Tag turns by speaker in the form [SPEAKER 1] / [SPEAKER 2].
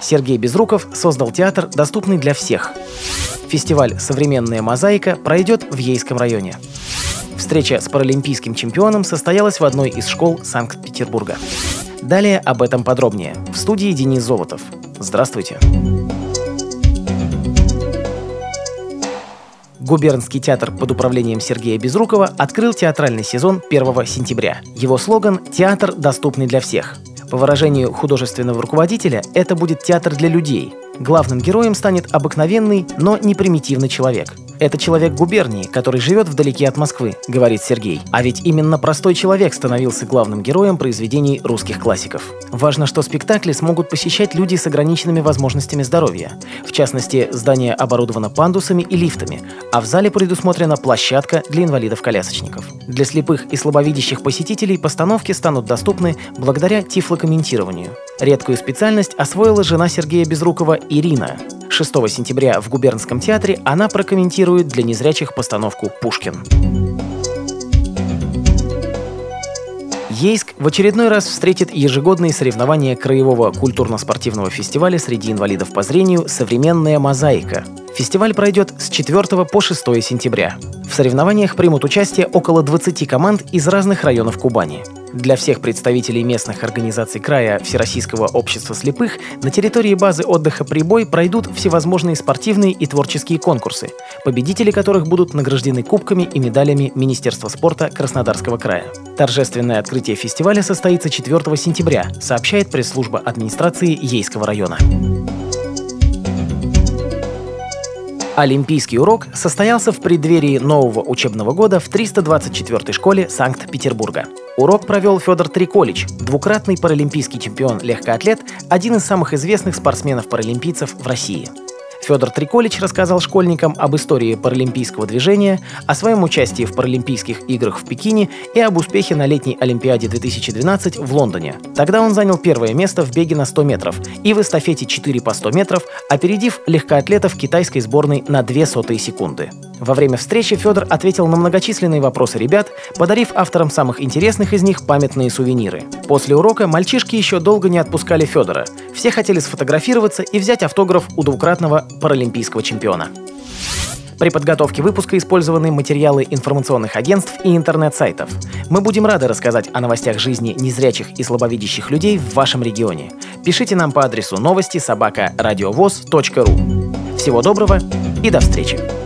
[SPEAKER 1] Сергей Безруков создал театр, доступный для всех. Фестиваль «Современная мозаика» пройдет в Ейском районе. Встреча с паралимпийским чемпионом состоялась в одной из школ Санкт-Петербурга. Далее об этом подробнее. В студии Денис Золотов. Здравствуйте. Губернский театр под управлением Сергея Безрукова открыл театральный сезон 1 сентября. Его слоган «Театр, доступный для всех». По выражению художественного руководителя, это будет театр для людей. Главным героем станет обыкновенный, но не примитивный человек. Это человек губернии, который живет вдалеке от Москвы, говорит Сергей. А ведь именно простой человек становился главным героем произведений русских классиков. Важно, что спектакли смогут посещать люди с ограниченными возможностями здоровья. В частности, здание оборудовано пандусами и лифтами, а в зале предусмотрена площадка для инвалидов-колясочников. Для слепых и слабовидящих посетителей постановки станут доступны благодаря тифлокомментированию. Редкую специальность освоила жена Сергея Безрукова Ирина. 6 сентября в Губернском театре она прокомментирует для незрячих постановку «Пушкин». Ейск в очередной раз встретит ежегодные соревнования Краевого культурно-спортивного фестиваля среди инвалидов по зрению «Современная мозаика». Фестиваль пройдет с 4 по 6 сентября. В соревнованиях примут участие около 20 команд из разных районов Кубани. Для всех представителей местных организаций края Всероссийского общества слепых на территории базы отдыха «Прибой» пройдут всевозможные спортивные и творческие конкурсы, победители которых будут награждены кубками и медалями Министерства спорта Краснодарского края. Торжественное открытие фестиваля состоится 4 сентября, сообщает пресс-служба администрации Ейского района. Олимпийский урок состоялся в преддверии нового учебного года в 324-й школе Санкт-Петербурга. Урок провел Федор Триколич, двукратный паралимпийский чемпион легкоатлет, один из самых известных спортсменов-паралимпийцев в России. Федор Триколич рассказал школьникам об истории паралимпийского движения, о своем участии в Паралимпийских играх в Пекине и об успехе на летней Олимпиаде 2012 в Лондоне. Тогда он занял первое место в беге на 100 метров и в эстафете 4 по 100 метров, опередив легкоатлетов китайской сборной на 2 сотые секунды. Во время встречи Федор ответил на многочисленные вопросы ребят, подарив авторам самых интересных из них памятные сувениры. После урока мальчишки еще долго не отпускали Федора. Все хотели сфотографироваться и взять автограф у двукратного паралимпийского чемпиона. При подготовке выпуска использованы материалы информационных агентств и интернет-сайтов. Мы будем рады рассказать о новостях жизни незрячих и слабовидящих людей в вашем регионе. Пишите нам по адресу новости собака ру. Всего доброго и до встречи!